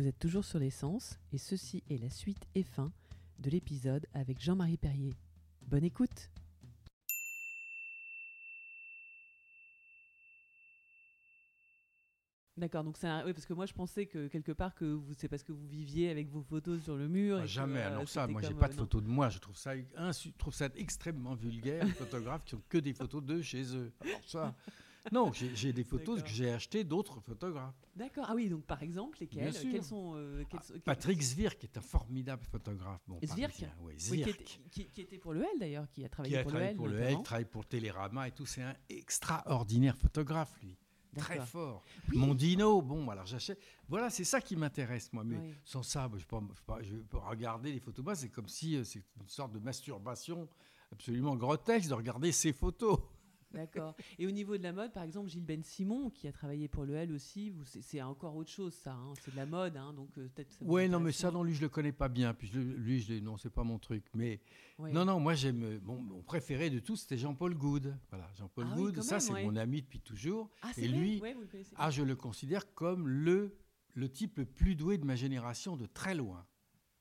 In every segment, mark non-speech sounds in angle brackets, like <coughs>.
Vous êtes toujours sur l'essence et ceci est la suite et fin de l'épisode avec Jean-Marie Perrier. Bonne écoute D'accord, donc c'est un... oui, parce que moi je pensais que quelque part que vous c'est parce que vous viviez avec vos photos sur le mur. Ah, et jamais, que, euh, alors ça, moi j'ai pas euh, de non. photos de moi, je trouve ça, insu- je trouve ça extrêmement vulgaire, les photographes qui ont que des photos d'eux chez eux. Alors ça, <laughs> <laughs> non, j'ai des photos que j'ai achetées d'autres photographes. D'accord, ah oui, donc par exemple, lesquels sûr. Quels sont. euh, quels sont- quels- Patrick Zwirk est un formidable photographe. Bon, parisien, ouais, Oui, qui, était, qui- qui était pour le L d'ailleurs, qui a travaillé qui a pour travaillé le L. pour le L, travaille pour Télérama et tout. C'est un extraordinaire photographe, lui. Très fort. Oui. Mon dino, bon, alors j'achète. Voilà, c'est ça qui m'intéresse, moi. Mais Oui. sans ça, je peux, je peux- regarder les photos. C'est comme si euh, c'est une sorte de masturbation absolument grotesque de regarder ces photos. D'accord. Et au niveau de la mode, par exemple, Gilles Ben Simon, qui a travaillé pour le L aussi, c'est encore autre chose, ça. hein. C'est de la mode, hein, donc euh, peut-être. Ouais, non, mais ça, non, lui, je le connais pas bien. Puis je lui, je non, c'est pas mon truc. Mais Ouais. non, non, moi, j'aime. euh, Mon, préféré de tous, c'était Jean-Paul Good. Voilà, Jean-Paul Ah oui, ça, c'est ouais. mon ami depuis toujours. Ah, et lui, Ouais, vous le connaissez. Ah, je le considère comme le, le type le plus doué de ma génération de très loin.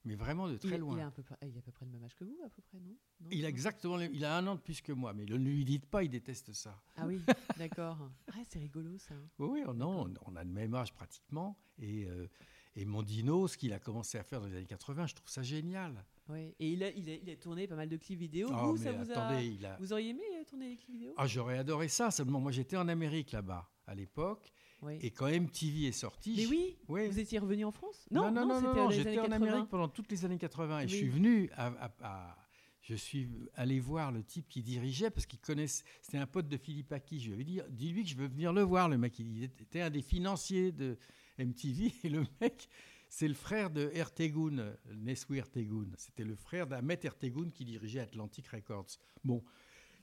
Mais vraiment de très il loin. a peu il a à peu près le même âge que vous, à peu près, non, Non Il a exactement, le- il a un an de plus que moi, mais ne lui dites pas, il déteste ça. Ah oui, <laughs> d'accord. Ah, c'est rigolo ça. Oui, oui, oh non, on, a le même âge pratiquement. Et, euh, et mon dino, ce qu'il a commencé à faire dans les années 80, je trouve ça génial. Ouais. Et il a, il, a, il a tourné pas mal de clips vidéo. Oh, vous, ça mais vous attendez, a. Vous auriez aimé euh, tourner des clips vidéo? Ah, j'aurais adoré ça. Seulement, moi, j'étais en Amérique là-bas à l'époque, Oui. et quand MTV est sorti, Mais oui, oui. vous étiez revenu en France? Non, non, non, non, j'étais en 80. Amérique pendant toutes les années 80 et je suis venu à, à- à- je suis allé voir le type qui dirigeait parce qu'il connaissait, c'était un pote de Philippe Aki. Je lui avais dit, dis-lui que je veux venir le voir. Le mec, il était un des financiers de MTV <laughs> et le mec, c'est le frère de Ertegun, Neswi Ertegun. C'était le frère d'Ahmet Ertegun qui dirigeait Atlantic Records. Bon,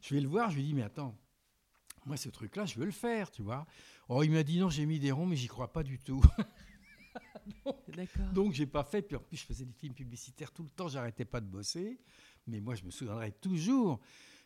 je vais le voir, je lui dis, mais attends, moi ce truc-là, je veux le faire, tu vois. Oh, il m'a dit non, j'ai mis des ronds, mais j'y crois pas du tout. <laughs> Donc j'ai pas fait. Puis en plus, je faisais des films publicitaires tout le temps. J'arrêtais pas de bosser. Mais moi, je me souviendrai toujours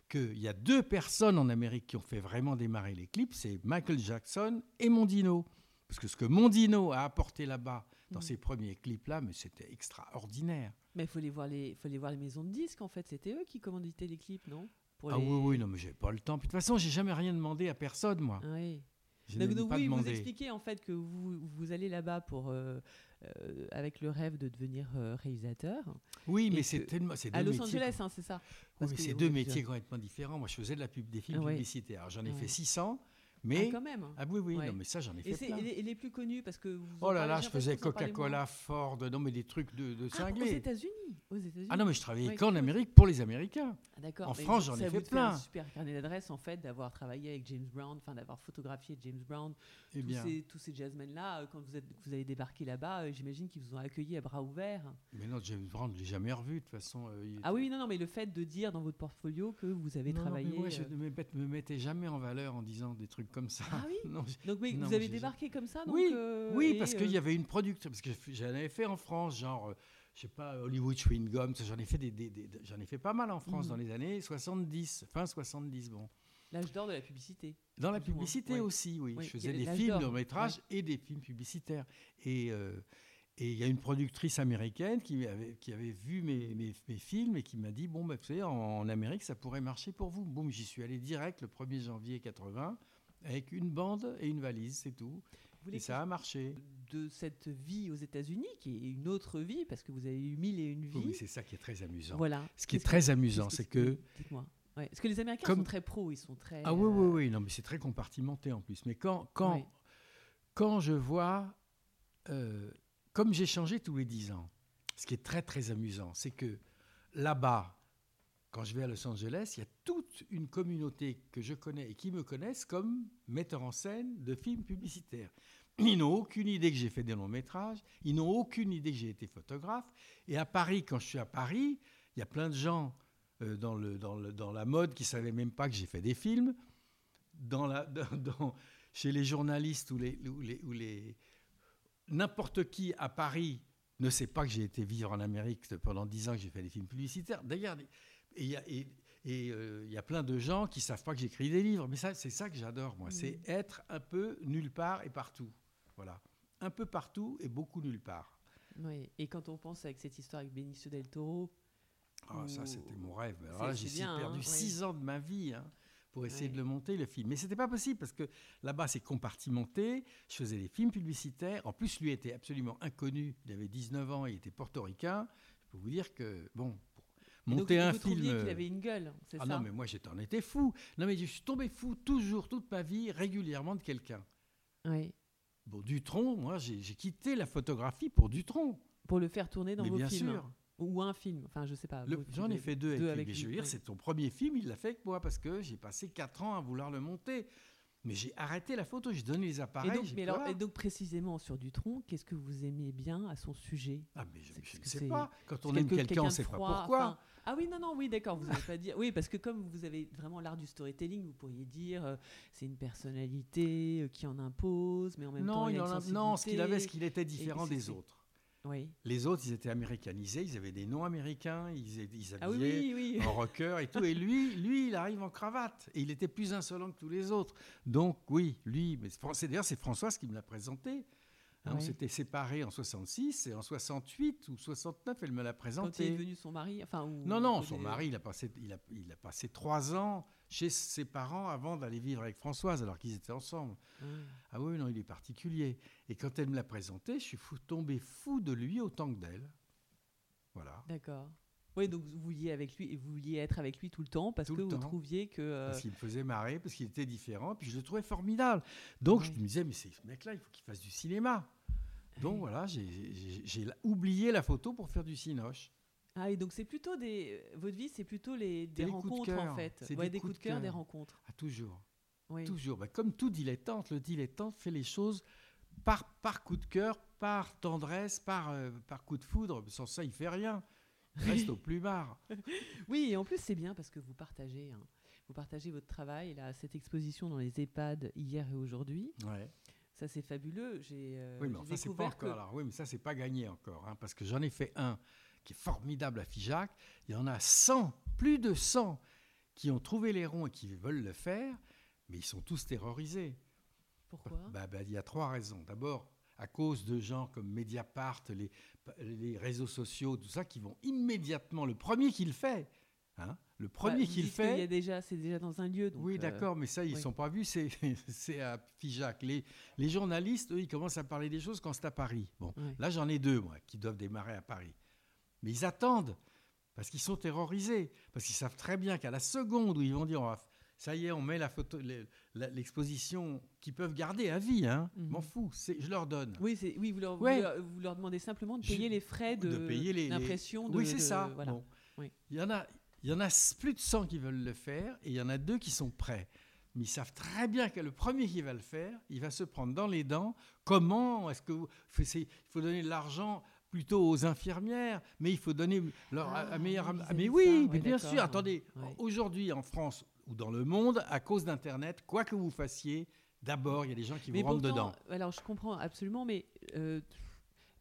qu'il y a deux personnes en Amérique qui ont fait vraiment démarrer les clips. C'est Michael Jackson et Mondino. Parce que ce que Mondino a apporté là-bas dans Mhm. ses premiers clips-là, mais c'était extraordinaire. Mais il faut les voir les, faut les voir les maisons de disques en fait. C'était eux qui commanditaient les clips, non? Pour Ah les- oui, oui, non, mais j'ai pas le temps. Puis de toute façon, j'ai jamais rien demandé à personne, moi. Oui. Je Donc, donc pas oui, vous expliquez en fait que vous, vous allez là-bas pour euh, euh, avec le rêve de devenir euh, réalisateur Oui, mais c'est tellement. c'est à Los métiers Angeles, hein, c'est ça Oui, mais c'est deux métiers complètement différents. Moi, je faisais de la pub, des films Ah publicitaires. Alors, J'en ai fait 600, Ah, mais. quand même. Ah oui, oui, Ouais. non, mais ça, j'en ai et, fait c'est- plein. et les, et les plus connus parce que vous Oh là là, je faisais. Coca-Cola, Ford, non, mais des trucs de, de Ah, aux cinglés. États-Unis, aux États-Unis. Ah non, mais je travaillais Ouais, qu'en. Amérique pour les Américains. Ah, d'accord. En Mais France, j'en ai fait te fait un plein. super carnet d'adresses en fait d'avoir travaillé avec James Brown, enfin d'avoir photographié James Brown, Eh tous bien, ces, tous ces jazzmen là. Quand vous êtes, vous avez débarqué là-bas, euh, j'imagine qu'ils vous ont accueilli à bras ouverts. mais non, James Brown, je l'ai jamais revu, de toute façon. euh, Ah oui, non, non, mais le fait de dire dans votre portfolio que vous avez Non, non, travaillé. mais moi, je euh, ne me mettais jamais en valeur en disant des trucs comme ça. Ah oui <laughs> Non, Donc, mais Non, vous avez débarqué comme ça donc, Oui, euh, oui, et, parce euh, qu'il y avait une productrice, parce que j'en avais fait en France, genre, euh, je sais pas, Hollywood Chewing Gum, j'en ai fait des, des- des- j'en ai fait pas mal en France Mhm. dans les années 70, fin 70, bon. L'âge d'or de la publicité. Dans la publicité ouais. aussi, oui. Oui, Je faisais des films de métrage et des films publicitaires. Et euh, et il y a une productrice américaine qui avait, qui avait vu mes, mes- mes films et qui m'a dit Bon, bah, vous savez, en, en Amérique, ça pourrait marcher pour vous. Bon, j'y suis allé direct le 1er janvier 80 avec une bande et une valise, c'est tout. Vous Et ça a marché. de cette vie aux États-Unis, qui est une autre vie, parce que vous avez eu mille et une vies. Oui, c'est ça qui est très amusant. voilà. Ce qui est que- très amusant, c'est que. Dites-moi. Ouais. Parce que les Américains Comme- sont très pros, ils sont très. Ah oui, euh, oui, oui, non, mais c'est très compartimenté en plus. Mais quand, quand, quand je vois, euh, comme j'ai changé tous les 10 ans, ce qui est très très amusant, c'est que là-bas, quand je vais à Los Angeles, il y a toute une communauté que je connais et qui me connaissent comme metteur en scène de films publicitaires. Ils n'ont aucune idée que j'ai fait des longs métrages, ils n'ont aucune idée que j'ai été photographe. Et à Paris, quand je suis à Paris, il y a plein de gens euh, dans, la mode qui ne savaient même pas que j'ai fait des films. <laughs> Chez les journalistes ou les- n'importe qui à Paris ne sait pas que j'ai été vivre en Amérique pendant dix ans que j'ai fait des films publicitaires. D'ailleurs, et il y a- et- et, euh, il y a plein de gens qui savent pas que j'écris des livres. Mais ça, c'est ça que j'adore, moi. C'est être un peu nulle part et partout. Voilà. Un peu partout et beaucoup nulle part. Oui. Et quand on pense avec cette histoire avec Benicio del Toro, Ah, ça, c'était mon rêve. J'ai bien, perdu hein, six ans de ma vie hein, pour essayer Ouais. de le monter, le film. Mais c'était pas possible parce que là-bas, c'est compartimenté. Je faisais des films publicitaires. En plus, lui était absolument inconnu. Il avait 19 ans, il était portoricain. Je peux vous dire que, bon, donc, monter un vous film. qu'il avait une gueule, c'est Ah ça non, mais moi, j'étais en étais fou. Non, mais je suis tombé fou toujours, toute ma vie, régulièrement de quelqu'un. Oui. Bon, Dutron, moi, j'ai quitté la photographie pour Dutron. Pour le faire tourner dans Mais vos bien films. sûr. Ou un film, enfin je sais pas. J'en ai fait deux, deux avec, lui. Je veux dire, c'est ton premier film, il l'a fait avec moi parce que j'ai passé quatre ans à vouloir le monter. Mais j'ai arrêté la photo, j'ai donné les Et appareils. donc, j'ai mais dit, alors, et donc précisément sur Dutronc, qu'est-ce que vous aimez bien à son sujet? Ah, mais je ne sais pas. Quand on aime quelqu'un, on ne sait pas pourquoi. enfin, ah oui, non, non, oui, d'accord, vous n'allez pas dire. Oui, parce que comme vous avez vraiment l'art du storytelling, vous pourriez dire euh, c'est une personnalité euh, qui en impose, mais en même temps il, il a une non, ce qu'il avait, c'est sensibilité. qu'il était différent des autres. Oui. Les autres, ils étaient américanisés, ils avaient des noms américains, ils, ils Ah oui, habillaient oui, oui. en rocker et tout. Et lui, lui, il arrive en cravate. Et il était plus insolent que tous les autres. Donc, oui, lui, mais d'ailleurs, c'est Françoise qui me l'a présenté. Hein, On s'était séparés en 66 et en 68 ou 69, elle me l'a Quand il présenté. est devenu son mari, enfin ou- Non, non, son mari, il a, passé, il, a, il a passé trois ans chez ses parents avant d'aller vivre avec Françoise, alors qu'ils étaient ensemble. Ah. Ah oui, non, il est particulier. Et quand elle me l'a présenté, je suis fou- tombé fou de lui autant que d'elle. Voilà. D'accord. Oui, donc vous vouliez avec lui et vous vouliez être avec lui tout le temps parce Tout que vous temps. trouviez que euh, Parce qu'il me faisait marrer, parce qu'il était différent, puis je le trouvais formidable. Donc je me disais, mais c'est ce mec-là, il faut qu'il fasse du cinéma. Donc voilà, j'ai oublié la photo pour faire du cinoche. Ah et donc c'est plutôt des votre vie c'est plutôt les des des coups de rencontres en fait. C'est Ouais, des des coups de cœur, des rencontres. Ah, toujours. Oui. Toujours. Bah, comme tout dilettante, le dilettante fait les choses par, par coup de cœur, par tendresse, par, euh, par coup de foudre. Sans ça, il fait rien. Il reste au <laughs> plus bas. Oui, et en plus c'est bien parce que vous partagez hein. vous partagez votre travail là cette exposition dans les EHPAD hier et aujourd'hui. Ouais. Ça c'est fabuleux. J'ai euh, Oui, mais enfin, pas découvert encore. que Alors, oui, mais ça, c'est pas gagné encore. hein, parce que j'en ai fait un qui est formidable à Figeac. Il y en a 100, plus de 100, qui ont trouvé les ronds et qui veulent le faire, mais ils sont tous terrorisés. pourquoi? Bah, bah, il y a trois raisons. D'abord, à cause de gens comme Mediapart, les, les réseaux sociaux, tout ça, qui vont immédiatement, le premier qui le fait, hein, le Bah, premier vous qui le dites qu'il y fait, a déjà c'est déjà dans un lieu. donc, oui, euh, d'accord, mais ça, ils ne oui. sont pas vus, <laughs> c'est à Figeac. Les, les journalistes, eux, ils commencent à parler des choses quand c'est à Paris. Bon, là, j'en ai deux, moi, qui doivent démarrer à Paris. Mais ils attendent, parce qu'ils sont terrorisés, parce qu'ils savent très bien qu'à la seconde où ils vont dire, on va f- ça y est, on met la photo, l'exposition qu'ils peuvent garder à vie, hein, Mhm. m'en fous, c'est- je leur donne. Oui, vous leur, vous Ouais. leur- vous leur demandez simplement de Je- payer les frais de, les- l'impression Oui, c'est de- ça. Voilà. Bon. Oui. Il y en a, il y en a s- plus de 100 qui veulent le faire et il y en a deux qui sont prêts. Mais ils savent très bien que le premier qui va le faire, il va se prendre dans les dents. Comment est-ce que vous, il faut donner de l'argent plutôt aux infirmières, mais il faut donner leur Ah, meilleur. mais oui, mais ouais, bien sûr. Attendez, Ouais. aujourd'hui en France ou dans le monde, à cause d'Internet, quoi que vous fassiez, d'abord il y a des gens qui Mais vous rentrent pourtant, dedans. alors je comprends absolument, mais euh,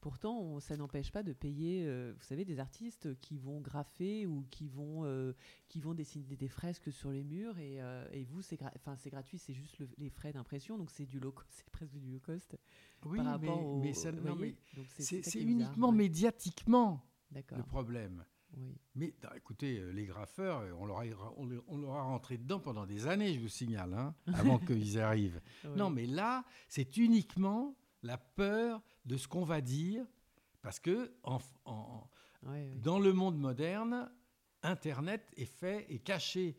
pourtant, on- ça n'empêche pas de payer, euh, vous savez, des artistes qui vont graffer ou qui vont, euh, qui vont dessiner des fresques sur les murs et, euh, et vous, c'est gra- gratuit, c'est juste le- les frais d'impression, donc c'est du low cost, <laughs> c'est presque du low cost Oui, par mais, rapport au. mais ça, vous non, voyez mais Donc c'est uniquement ouais. médiatiquement le problème. Oui. Mais non, écoutez, euh, les graffeurs, on leur, a, on, leur- on leur a rentré dedans pendant des années, je vous signale, hein, avant <laughs> qu'ils arrivent. Non, mais là, c'est uniquement la peur de ce qu'on va dire, parce que en- en- Ouais, oui. dans le monde moderne, Internet est fait et caché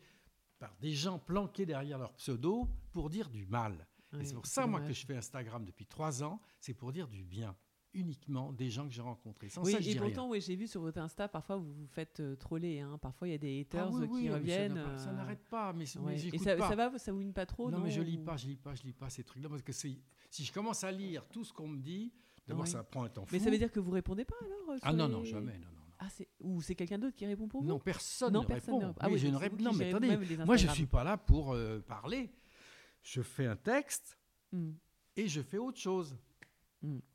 par des gens planqués derrière leur pseudo pour dire du mal. et c'est pour ça, moi, que je fais Instagram depuis trois ans, c'est pour dire du bien, uniquement des gens que j'ai rencontrés. Sans Oui, ça, je et dis rien. pourtant, oui, j'ai vu sur votre Insta, parfois vous vous faites euh, troller. Hein. Parfois, il y a des Ah haters oui, qui mais reviennent. Ça euh, n'arrête pas, mais, mais ouais. Et j'écoute ça, pas. ça va, ça vous mine pas trop non, mais je lis pas, je lis pas, je lis pas ces trucs-là parce que si je commence à lire tout ce qu'on me dit, d'abord ça prend un temps fou. Mais ça veut dire que vous répondez pas alors euh, ah non les- non jamais non non. Ah, ou c'est quelqu'un d'autre qui répond pour vous Non, personne Non, ne personne répond. ne- Ah Oui, je ne Non, mais attendez, moi je suis pas là pour euh, parler. Je fais un texte Hmm, et je fais autre chose.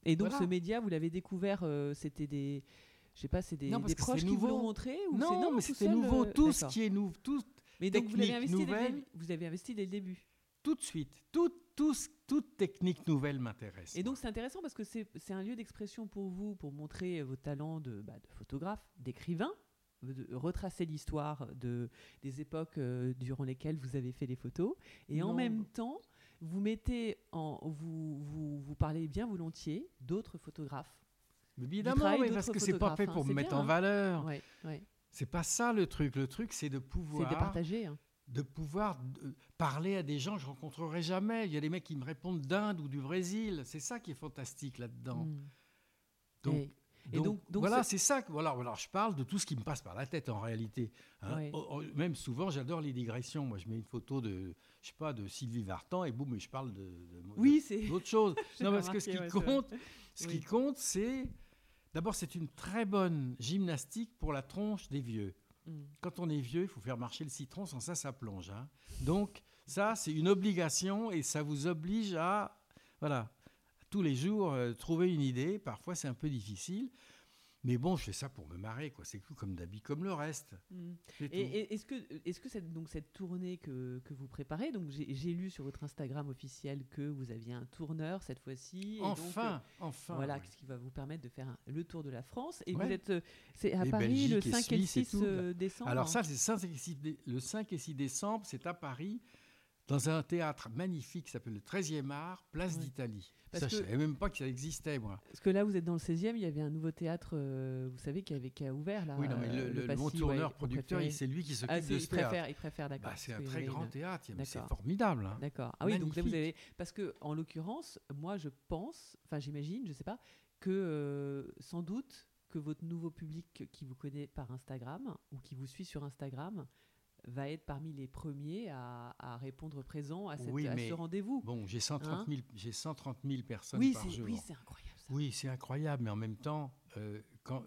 Et donc Voilà. ce média, vous l'avez découvert, euh, c'était des, je sais pas, c'est des, Non, proches qui vous l'ont montré ou c'est- Non, mais c'était nouveau. euh, Tout ce qui est nouveau, tout. Mais donc vous l'avez technique investi dès le nouvelle. début. Vous avez investi dès le début. tout de suite. Tout, tout, toute technique nouvelle m'intéresse. Et donc c'est intéressant parce que c'est un lieu d'expression pour vous, pour montrer vos talents de, bah, de photographe, d'écrivain, de retracer l'histoire de, des époques euh, durant lesquelles vous avez fait les photos. Et en même temps, vous mettez en, vous, vous parlez bien volontiers d'autres photographes. Évidemment, travail oui, d'autres parce que c'est pas fait hein, pour me mettre bien, en hein. valeur. Ouais, ouais. C'est pas ça le truc. Le truc, c'est de C'est pouvoir, hein. de pouvoir euh, parler à des gens que je rencontrerai jamais. Il y a des mecs qui me répondent d'Inde ou du Brésil. C'est ça qui est fantastique là-dedans. Mm. Donc, Et- et donc, donc- donc voilà, ce- c'est ça. que- Voilà, voilà, je parle de tout ce qui me passe par la tête en réalité. hein. Oh, oh, même souvent, j'adore les digressions. Moi, je mets une photo de, je sais pas, de Sylvie Vartan et boum, je parle de, de- oui, d'autre chose. <laughs> Non, parce que ce qui ouais, compte, ce Oui. qui compte, c'est d'abord, c'est une très bonne gymnastique pour la tronche des vieux. Mm. Quand on est vieux, il faut faire marcher le citron, sans ça, ça plonge. hein. Donc, ça, c'est une obligation et ça vous oblige à, voilà, tous les jours, euh, trouver une idée. Parfois, c'est un peu difficile. Mais bon, je fais ça pour me marrer, quoi. C'est tout comme d'habitude, comme le reste. Mm. Tout. Et, et est-ce que, est-ce que cette, donc cette tournée que, que vous préparez, donc j'ai, lu sur votre Instagram officiel que vous aviez un tourneur cette fois-ci. et donc, enfin, euh, enfin. voilà, ce qui va vous permettre de faire un- le tour de la France. Et Ouais. vous êtes, euh, c'est à Et Paris le Belgique et 5 et le Suisse et 6 tout, là. euh, décembre. Alors ça, c'est 5 et 6 dé- le 5 et 6 décembre, c'est à Paris, dans un théâtre magnifique qui s'appelle le 13e art, Place Ouais. d'Italie. Ça, je que- savais même pas que ça existait, moi. Parce que là, vous êtes dans le 16e, il y avait un nouveau théâtre, euh, vous savez, qui, avait, qui a ouvert là. oui, non, mais euh, le, le- mon tourneur, producteur, c'est lui qui s'occupe Ah, de ce il théâtre. préfère, il préfère, d'accord. Bah, c'est un très grand une- théâtre, c'est formidable. hein. D'accord. Ah oui, donc là vous Magnifique. avez parce que en l'occurrence, moi je pense, enfin j'imagine, je sais pas, que euh, sans doute que votre nouveau public qui vous connaît par Instagram ou qui vous suit sur Instagram va être parmi les premiers à, à répondre présent à, cette- Oui, à mais ce rendez-vous. Bon, j'ai 130 000, j'ai 130 000 personnes oui, par c'est jour. oui, c'est incroyable ça. Oui, c'est incroyable, mais en même temps, euh, quand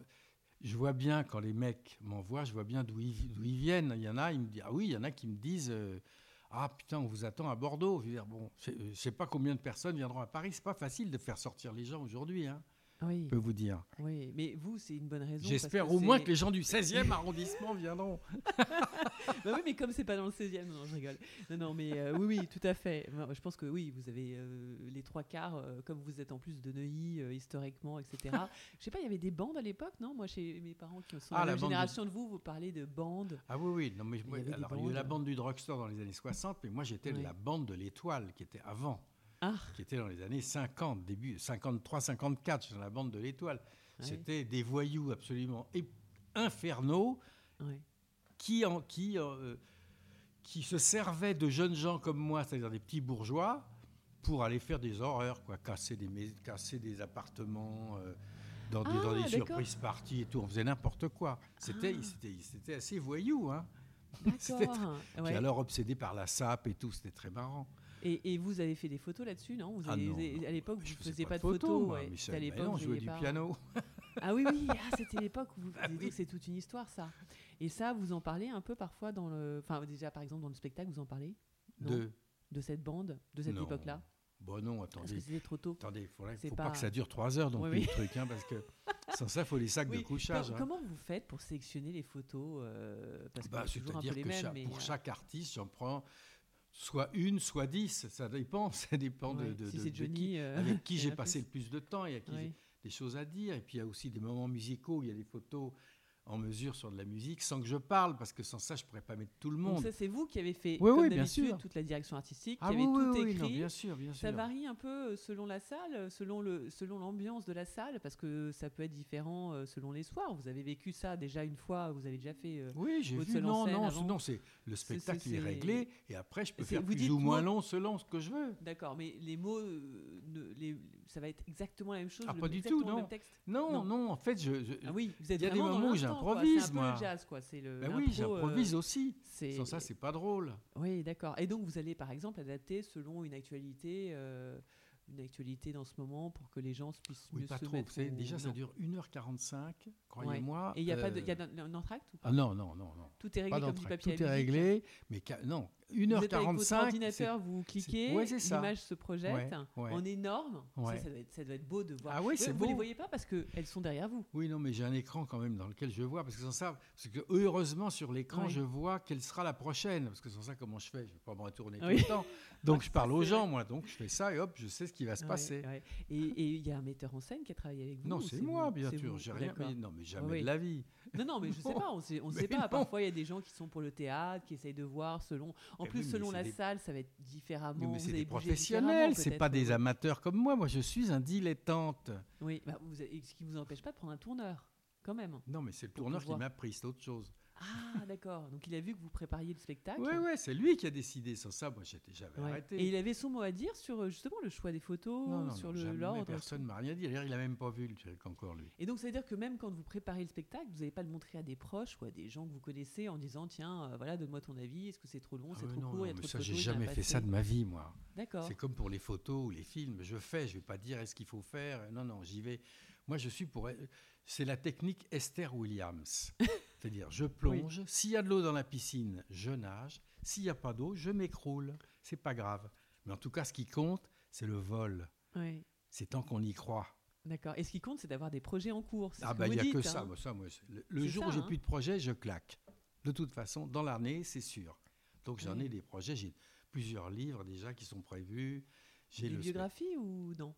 je vois bien quand les mecs m'envoient, je vois bien d'où ils, viennent. Il y en a, ils me disent, ah oui, il y en a qui me disent, euh, ah putain, on vous attend à Bordeaux. Je veux dire, bon, je je sais pas combien de personnes viendront à Paris. C'est pas facile de faire sortir les gens aujourd'hui, hein, Oui, je peux vous dire. oui, mais vous c'est une bonne raison. J'espère au moins que les gens du 16e arrondissement viendront. <laughs> Bah oui, mais comme c'est pas dans le 16e, non, je rigole. Non, non, mais euh, oui, oui, tout à fait. Je pense que oui, vous avez euh, les trois quarts, euh, comme vous êtes en plus de Neuilly euh, historiquement, etc. Je sais pas, il y avait des bandes à l'époque, non? Moi, chez mes parents qui sont Ah, la de- génération de vous, vous parlez de bandes. Ah oui, oui. Non, mais Il y moi, avait des alors, il y a eu la bandes. bande du drugstore dans les années 60, mais moi j'étais de la bande de l'étoile, qui était avant, Ah, qui était dans les années 50, début 53, 54, j'étais dans la bande de l'étoile. ouais, C'était des voyous absolument infernaux ouais. qui, en, qui, euh, qui se servaient de jeunes gens comme moi, c'est-à-dire des petits bourgeois, pour aller faire des horreurs, quoi, casser des, casser des appartements. euh, dans des, dans Ah, des surprises parties et tout, on faisait n'importe quoi. C'était Ah. assez voyou, hein. <laughs> Puis Ouais. alors obsédé par la sape et tout, c'était très marrant. Et, et vous avez fait des photos là-dessus, non? Vous Ah avez, non, vous avez- non, À l'époque, Je vous ne faisais faisiez pas de photos. moi, ouais. Michel. À Mais l'époque, je jouais vouliez du pas- piano. <laughs> Ah oui, oui, ah, c'était l'époque où vous Ah oui. donc c'est toute une histoire ça. Et ça, vous en parlez un peu parfois dans le. Enfin, déjà par exemple dans le spectacle, vous en parlez? Non? De... De cette bande, de cette époque-là? Bon non, Parce que attendez. trop tôt. Attendez, il C'est faut pas... pas- que ça dure trois heures non Oui, oui. le truc, hein, parce que <laughs> sans ça, il faut les sacs de couchage. Hein. Comment vous faites pour sélectionner les photos euh, Parce que Bah, peu C'est-à-dire que mêmes. chaque- mais, pour euh, chaque artiste, j'en prends soit une, soit dix. Ça dépend, <laughs> ça dépend de- ouais, de, si de- c'est de Johnny. qui, euh, avec <laughs> qui il y j'ai a passé plus. le plus de temps qui j'ai Oui. des choses à dire. Et puis il y a aussi des moments musicaux, il y a des photos en mesure sur de la musique sans que je parle, parce que sans ça, je pourrais pas mettre tout le Donc monde. ça, c'est vous qui avez fait, Oui, comme oui, bien d'habitude, sûr. toute la direction artistique, qui ah avez oui, oui, tout écrit. non, bien sûr, bien sûr. Ça varie un peu euh, selon la salle, euh, selon le selon l'ambiance de la salle, parce que ça peut être différent euh, selon les soirs. Vous avez vécu ça déjà une fois, vous avez déjà fait. euh, Oui, j'ai vu. Non, non, non, c'est le spectacle il est c'est- réglé et après je peux faire vous plus ou moins moi- long selon ce que je veux. D'accord, mais les mots, ne- les- ça va être exactement la même chose. Ah, le- pas du tout, le non. même texte. Non, Non. non, en fait, je, je- Ah oui, vous êtes Il y a des moments où j'improvise, C'est un peu moi. le jazz, quoi. C'est le. ben oui, l'impro, euh, j'improvise aussi. Sans ça, c'est pas drôle. Oui, d'accord. Et donc, vous allez par exemple adapter selon une actualité, euh, une actualité dans ce moment pour que les gens se puissent Oui, mieux pas se trop. mettre savez, déjà, ça dure 1h45, croyez-moi. Et il n'y a pas de, euh, il y a un, un entracte ou pas? Ah non, non, non, non. Tout est réglé Pas comme du papier Tout à est musique réglé, mais non, Vous êtes avec votre 1h45. c'est- ordinateur, vous cliquez, ouais, l'image se projette Ouais, ouais. en énorme. Ça, doit être, ça doit être beau de voir. Ah oui, c'est vous les beau. voyez pas parce qu'elles sont derrière vous. Oui, non, mais j'ai un écran quand même dans lequel je vois, parce que sans ça, parce que heureusement sur l'écran, je vois quelle sera la prochaine, parce que sans ça, comment je fais? Je vais pas me retourner Oui. tout le temps. Donc je parle <laughs> aux gens, moi, donc je fais ça et hop, je sais ce qui va se passer. Et il y a un metteur en scène qui a travaillé avec vous Non, c'est moi, vous? bien sûr. vous? J'ai rien. Non, mais jamais de la vie. Non, non, mais je sais <laughs> Non. pas, on Mais sait pas. Parfois, il y a des gens qui sont pour le théâtre, qui essayent de voir selon. En Mais plus, oui, selon la des- salle, ça va être différemment. mais c'est des professionnels, c'est pas des amateurs comme moi. Moi, je suis un dilettante. Oui, bah, vous, avez- ce qui vous empêche pas de prendre un tourneur, quand même. Non, mais c'est le tourneur qui m'a pris, c'est autre chose. Ah, d'accord. Donc, il a vu que vous prépariez le spectacle. Ouais, ouais, c'est lui qui a décidé. Sans ça, moi, j'étais j'avais Ouais. arrêté. Et il avait son mot à dire sur euh, justement le choix des photos, non, non, sur non, jamais l'ordre. personne m'a rien dit. D'ailleurs, il a même pas vu le truc encore lui. Et donc, ça veut dire que même quand vous préparez le spectacle, vous n'allez pas le montrer à des proches ou à des gens que vous connaissez en disant Tiens, euh, voilà, donne-moi ton avis, est-ce que c'est trop long, Ah c'est trop court, il y a trop de photos, j'ai jamais fait ça de ma vie, moi. D'accord. C'est comme pour les photos ou les films. Je fais, je vais pas dire est-ce qu'il faut faire? Non, non, j'y vais. Moi, je suis pour. C'est la technique Esther Williams. <laughs> C'est-à-dire, je plonge. S'il y a de l'eau dans la piscine, je nage. S'il n'y a pas d'eau, je m'écroule. C'est pas grave. Mais en tout cas, ce qui compte, c'est le vol. Ouais. C'est tant qu'on y croit. D'accord. Et ce qui compte, c'est d'avoir des projets en cours. Ah bah, il n'y a que dites, ça. hein. Moi, ça moi, le jour ça, où j'ai hein. plus de projet, je claque. De toute façon, dans l'année, c'est sûr. Donc j'en ai des projets. J'ai plusieurs livres déjà qui sont prévus. J'ai Des le biographies ou non?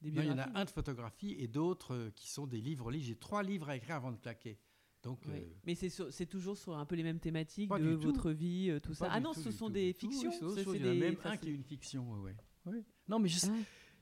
Des Non, il y en biographies a un de photographie et d'autres euh, qui sont des livres livres. J'ai trois livres à écrire avant de claquer. Donc, euh, Mais c'est toujours sur un peu les mêmes thématiques Pas de tout. votre vie, euh, tout pas ça. du Ah non, tout, ce sont tout, des tout. Fictions. c'est ça, des- même enfin, un qui est une fiction. ouais. Non, mais je, Ah.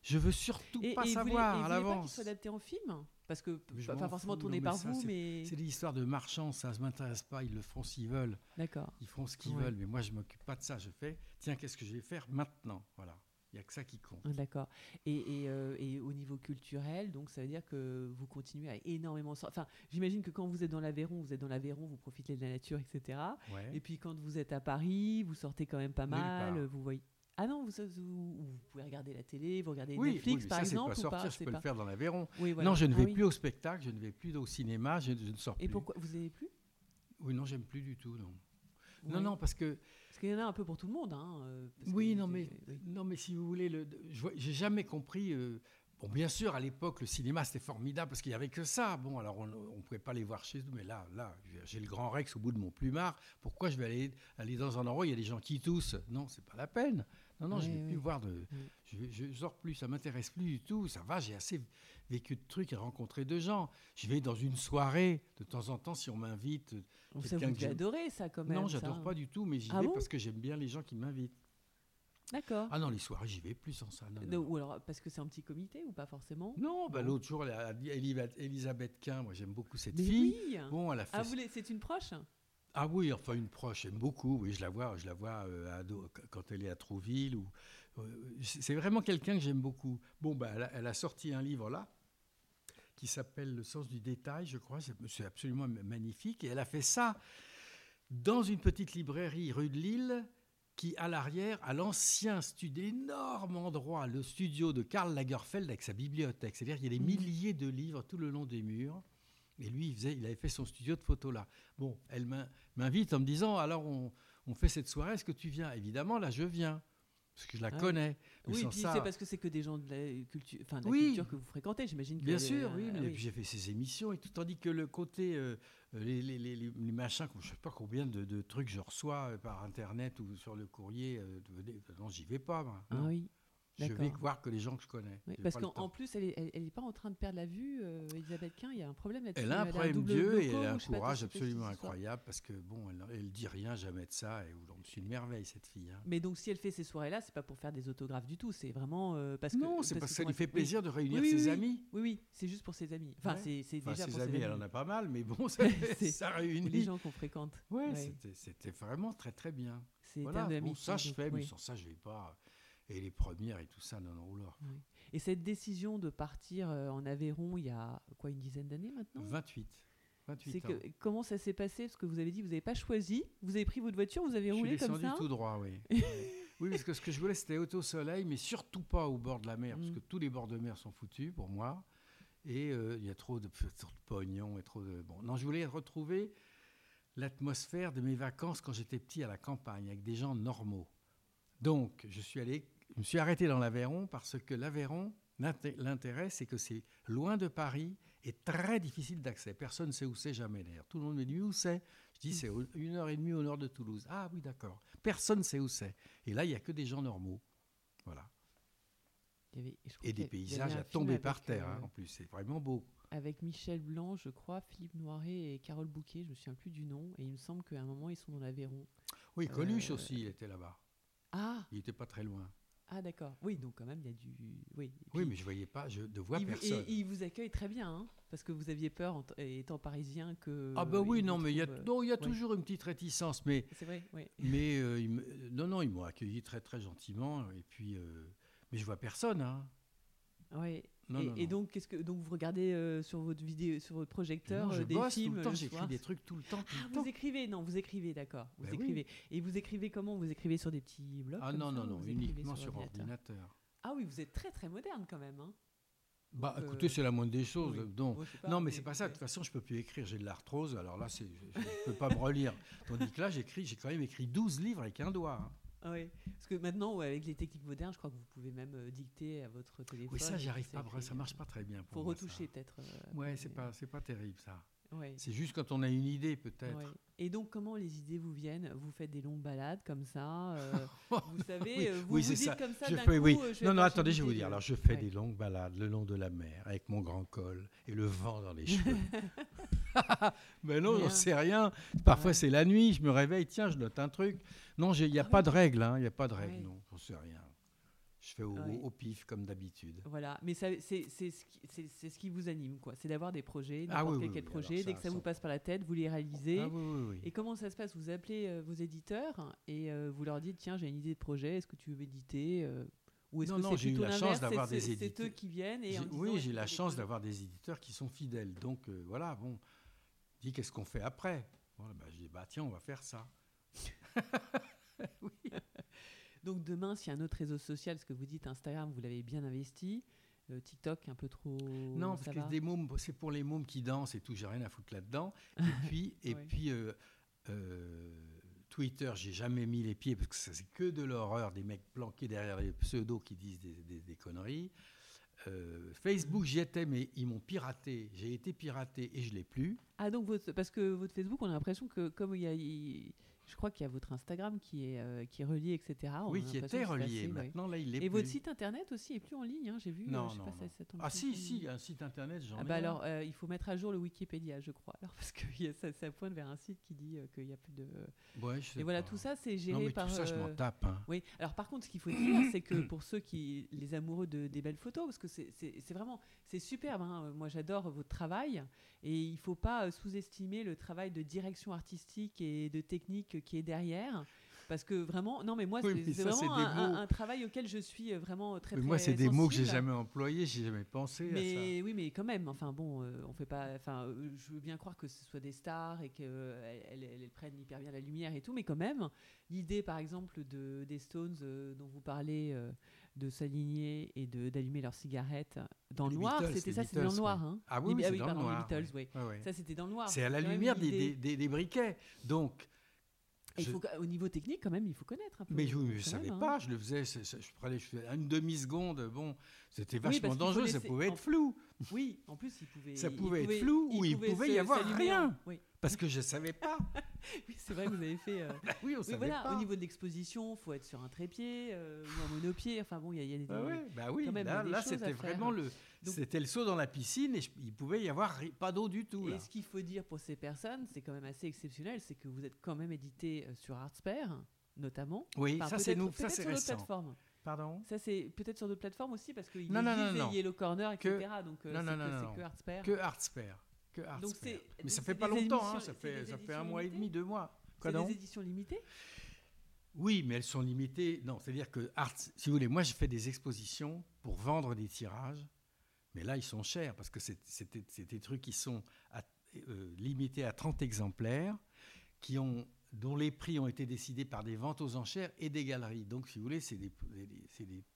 je veux surtout Et, pas et vous voulez- savoir et à vous voulez pas qu'il l'avance. soit adapté en film? Parce que pas, pas forcément fous, tourné non, mais par ça, vous, mais C'est des histoires de marchands, ça ne m'intéresse pas. Ils le feront s'ils veulent. d'accord. Ils feront ce qu'ils Ouais. veulent. Mais moi, je m'occupe pas de ça. Je fais, tiens, qu'est-ce que je vais faire maintenant? Voilà. Il n'y a que ça qui compte. Ah, D'accord. Et, et, euh, et au niveau culturel, donc ça veut dire que vous continuez à énormément. Enfin, j'imagine que quand vous êtes dans l'Aveyron, vous êtes dans l'Aveyron, vous profitez de la nature, etc. Ouais. Et puis quand vous êtes à Paris, vous sortez quand même pas mal. Vous voyez. Ah non, vous, vous, vous pouvez regarder la télé, vous regardez oui, Netflix oui, par ça, c'est exemple pas ou sortir. pas je peux pas- le faire dans l'Aveyron. Oui, voilà. Non, je ne Ah vais oui. plus au spectacle, je ne vais plus au cinéma, je, je ne sors Et plus. pourquoi vous n'avez plus? Oui, non, j'aime plus du tout, non. Non, non, parce que Parce qu'il y en a un peu pour tout le monde. Hein, euh, Oui, non, mais, oui. non, mais si vous voulez, le, j'ai jamais compris. euh, bon, bien sûr, à l'époque, le cinéma, c'était formidable parce qu'il n'y avait que ça. Bon, alors on ne pouvait pas les voir chez nous, mais là, là j'ai le Grand Rex au bout de mon plumard. Pourquoi je vais aller, aller dans un endroit où il y a des gens qui toussent? Non, c'est pas la peine. Non, non, je ne vais plus voir de. Je, je sors plus, ça m'intéresse plus du tout. Ça va, j'ai assez vécu de trucs et rencontré de gens. Je vais dans une soirée, de temps en temps, si on m'invite. Donc ça, vous que adorer ça quand même. Non, j'adore pas du tout, mais j'y Ah vais bon parce que j'aime bien les gens qui m'invitent. D'accord. Ah non, les soirées, j'y vais plus sans ça. non, non. Non, Ou alors parce que c'est un petit comité ou pas forcément? Non, bah, l'autre jour, Elisabeth- Quint, moi j'aime beaucoup cette Mais fille. oui Bon, elle a fait. Ah, vous voulez- c'est une proche? Ah oui, enfin une proche, j'aime beaucoup. Oui, je la vois, je la vois euh, à quand elle est à Trouville. Ou, euh, c'est vraiment quelqu'un que j'aime beaucoup. Bon, bah, elle, a, elle a sorti un livre là qui s'appelle Le sens du détail, je crois. C'est absolument magnifique. Et elle a fait ça dans une petite librairie rue de Lille qui, à l'arrière, a l'ancien studio, énorme endroit, le studio de Karl Lagerfeld avec sa bibliothèque. C'est-à-dire qu'il y a des Mhm. milliers de livres tout le long des murs. Et lui, il, faisait, il avait fait son studio de photos là. Bon, elle m'in- m'invite en me disant alors on, on fait cette soirée, est-ce que tu viens? Évidemment, là je viens, parce que je la Ah oui. connais. Oui, puis ça- c'est parce que c'est que des gens de la culture, enfin de la Oui. culture que vous fréquentez, j'imagine. que Bien sûr, oui, ah mais et puis j'ai fait ses émissions et tout, tandis que le côté, euh, euh, les, les, les, les- les machins, je sais pas combien de, de trucs je reçois euh, par internet ou sur le courrier, euh, non, j'y vais pas, moi. Ah oui. Je vais voir que les gens que je connais. Oui, parce qu'en plus, elle est, elle, elle est pas en train de perdre la vue, euh, Elisabeth Quint. Il y a un problème là-dessus. Elle a un problème double Dieu et elle a un courage absolument incroyable parce que bon, elle, elle dit rien jamais de ça et c'est une merveille cette fille. hein. Mais donc, si elle fait ces soirées-là, c'est pas pour faire des autographes du tout. C'est vraiment euh, parce que. non, c'est parce que ça lui fait oui. plaisir de réunir Oui, oui, ses oui. amis. Oui, oui, c'est juste pour ses amis. Enfin, Ouais. c'est Enfin, déjà ses pour amis, ses elle amis. en a pas mal, mais bon, <laughs> ça, Pour les réunit. gens qu'on fréquente. Ouais. c'était- vraiment très très bien. C'est Voilà, bon, ça je fais, mais oui. sans ça je vais pas. Et les premières et tout ça, non, non, oula. Et cette décision de partir euh, en Aveyron il y a quoi une dizaine d'années maintenant? 28. 28 C'est ans. que comment ça s'est passé? Parce que vous avez dit vous n'avez pas choisi, vous avez pris votre voiture, vous avez Je suis roulé comme descendu ça. tout droit, oui. <laughs> oui, parce que ce que je voulais, c'était auto soleil, mais surtout pas au bord de la mer, parce Mm. que tous les bords de mer sont foutus pour moi. Et euh, il y a trop de, <laughs> trop de pognon et trop de. Bon, non, je voulais retrouver l'atmosphère de mes vacances quand j'étais petit à la campagne, avec des gens normaux. Donc, je suis allé, je me suis arrêté dans l'Aveyron parce que l'Aveyron, l'intérêt, c'est que c'est loin de Paris et très difficile d'accès. Personne ne sait où c'est jamais d'ailleurs. Tout le monde me dit où c'est? Je dis c'est une heure et demie au nord de Toulouse. Ah oui, d'accord. Personne ne sait où c'est. Et là, il n'y a que des gens normaux. Voilà. et des paysages à tomber par terre, hein, euh, en plus. C'est vraiment beau avec Michel Blanc, je crois, Philippe Noiret et Carole Bouquet, je me souviens plus du nom, et il me semble qu'à un moment ils sont dans l'Aveyron. Oui, Coluche euh, aussi, il était là-bas. Ah Il n'était pas très loin. Ah d'accord. Oui, donc quand même il y a du. Oui, oui mais je voyais pas, je ne vois personne. Et, il vous accueille très bien, hein, parce que vous aviez peur étant parisien que. Ah ben oui, non, mais il y a, il y a toujours une petite réticence, mais. C'est vrai, oui. Mais euh, non, non, ils m'ont accueilli très très gentiment, et puis, euh, mais je vois personne, hein. Oui et, donc, qu'est-ce que donc vous regardez euh, sur votre vidéo, sur votre projecteur je euh, des bosse films tout le temps, j'écris des trucs tout le temps. Tout ah, le vous écrivez Non, vous écrivez, d'accord. Vous ben écrivez. Et vous écrivez comment? Vous écrivez sur des petits blocs Ah non, non, non, uniquement sur, ordinateur? Ah oui, vous êtes très très moderne quand même. Hein. Bah, écoutez, euh, c'est la moindre des choses. Donc, non, mais c'est pas ça. De toute façon, je peux plus écrire. J'ai de l'arthrose. Alors là, je ne peux pas me relire. <laughs> Tandis que là, j'écris. J'ai quand même écrit 12 livres avec un doigt. Hein. Ah oui, parce que maintenant, avec les techniques modernes, je crois que vous pouvez même euh, dicter à votre téléphone. Oui, ça, j'y arrive pas. Ça marche pas très bien. Il faut retoucher peut-être. Euh, ouais, c'est pas, c'est pas terrible ça. C'est juste quand on a une idée, peut-être. Et donc, comment les idées vous viennent? Vous faites des longues balades comme ça euh, <laughs> Vous savez, vous vous dites ça. comme ça je fais, coup, oui. Non, non, attendez, je vais vous dire. Alors, je fais des longues balades le long de la mer avec mon grand col et le vent dans les cheveux. <laughs> <laughs> Mais non, on sait rien. Parfois, c'est la nuit, je me réveille, tiens, je note un truc. Non, il n'y a, ah pas de règle, hein, il n'y a pas de règle, non, on sait rien. Je fais au, pif comme d'habitude. Voilà, mais c'est ce, qui vous anime, quoi. C'est d'avoir des projets, ah n'importe quel, projet. Dès que ça vous passe par la tête, vous les réalisez. Ah et comment ça se passe? Vous appelez euh, vos éditeurs et euh, vous leur dites tiens, j'ai une idée de projet, est-ce que tu veux éditer euh, ou est-ce que j'ai eu la chance d'avoir des éditeurs. C'est eux qui viennent et Oui, j'ai la chance d'avoir des éditeurs qui sont fidèles. Donc voilà, bon, dis qu'est-ce qu'on fait après? Bah, Je dis bah tiens, on va faire ça. <laughs> Donc demain, s'il y a un autre réseau social, ce que vous dites Instagram, vous l'avez bien investi. Euh, TikTok un peu trop. Non, parce que des mômes, c'est pour les mômes qui dansent et tout. J'ai rien à foutre là-dedans. <laughs> Et puis, et puis euh, euh, Twitter, j'ai jamais mis les pieds parce que c'est que de l'horreur, des mecs planqués derrière les pseudos qui disent des, conneries. Facebook, j'y étais, mais ils m'ont piraté. J'ai été piraté et je l'ai plus. Ah donc parce que votre Facebook, on a l'impression que comme il y a je crois qu'il y a votre Instagram qui est, euh, qui est relié, etc. oui, qui était relié. Maintenant, là, il est Et votre site internet aussi est plus en ligne, hein, j'ai vu. Non, non, non. ah si, si, un site internet, j'en ah, bah alors, euh, il faut mettre à jour le Wikipédia, je crois. Alors, <laughs> parce que ça, ça, pointe vers un site qui dit euh, qu'il n'y a plus de... Ouais, je sais Et voilà, tout ça, c'est géré non, mais par... tout ça, je m'en tape. Hein. Oui, alors par contre, ce qu'il faut dire, c'est que <coughs> pour ceux qui... Les amoureux de, des belles photos, parce que c'est vraiment... C'est superbe, hein. moi j'adore votre travail, et il ne faut pas sous-estimer le travail de direction artistique et de technique qui est derrière. Parce que vraiment, non, mais moi, c'est vraiment un, travail auquel je suis euh, vraiment très, mais Moi, c'est des mots que j'ai jamais employés, j'ai jamais pensé mais, à ça. Oui, mais quand même, enfin bon, euh, on fait pas. Enfin, euh, je veux bien croire que ce soit des stars et qu'elles elles, prennent hyper bien la lumière et tout, mais quand même, l'idée, par exemple, de, des Stones dont vous parlez, de s'aligner et d'allumer leurs cigarettes dans le noir, c'était ça, c'était dans le noir. Hein. Ah oui, oui, ah oui dans le noir. Les Beatles, oui. Ça, c'était dans le noir. C'est à la lumière des, des, des briquets. Donc, il faut, au niveau technique, quand même, il faut connaître un peu. Mais je ne savais hein. pas, je le faisais, je prenais une demi-seconde, bon, c'était vachement dangereux, ça pouvait être flou. Oui, en plus, il pouvait. Ça pouvait être flou ou il pouvait, y avoir rien. Oui. Parce que je ne savais pas. <laughs> oui, c'est vrai que vous avez fait. Euh, <laughs> bah oui, on savait voilà, pas. Au niveau de l'exposition, il faut être sur un trépied euh, ou un monopied. Enfin bon, il y, a des. Bah, bah oui, là, là c'était vraiment le. C'était le saut dans la piscine et il pouvait y avoir pas d'eau du tout. Et ce qu'il faut dire pour ces personnes, c'est quand même assez exceptionnel, c'est que vous êtes quand même édité euh, sur Artspare, notamment. Oui, ça c'est nous, ça c'est récent. Plateformes. Pardon? Ça, c'est peut-être sur d'autres plateformes aussi, parce qu'il existe Yellow Corner, etc. donc, c'est que, que Artspare. Que Artspare. Que Artspare. Mais ça fait pas longtemps, hein, ça fait, ça fait un mois et demi, deux mois. C'est des éditions limitées? Oui, mais elles sont limitées. Non, c'est-à-dire que, Art, si vous voulez, moi, je fais des expositions pour vendre des tirages, mais là, ils sont chers, parce que c'est des trucs qui sont euh, limités à 30 exemplaires, dont les prix ont été décidés par des ventes aux enchères et des galeries. Donc, si vous voulez, c'est des,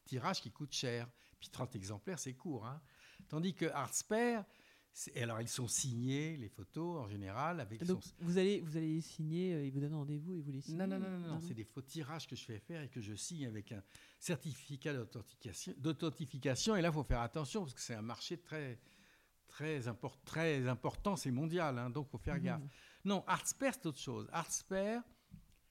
tirages qui coûtent cher. Puis 30 exemplaires, c'est court. Hein. Tandis que Artspare, c'est- alors, ils sont signés, les photos, en général, avec Donc, son- vous allez, vous allez les signer, euh, ils vous donnent rendez-vous et vous les signez Non, non, non, non, non, c'est des faux tirages que je fais faire et que je signe avec un certificat d'authentification. Et là, il faut faire attention parce que c'est un marché très, très, import- très important, c'est mondial, hein, donc il faut faire gaffe. Non, Artsper, c'est autre chose. Artsper,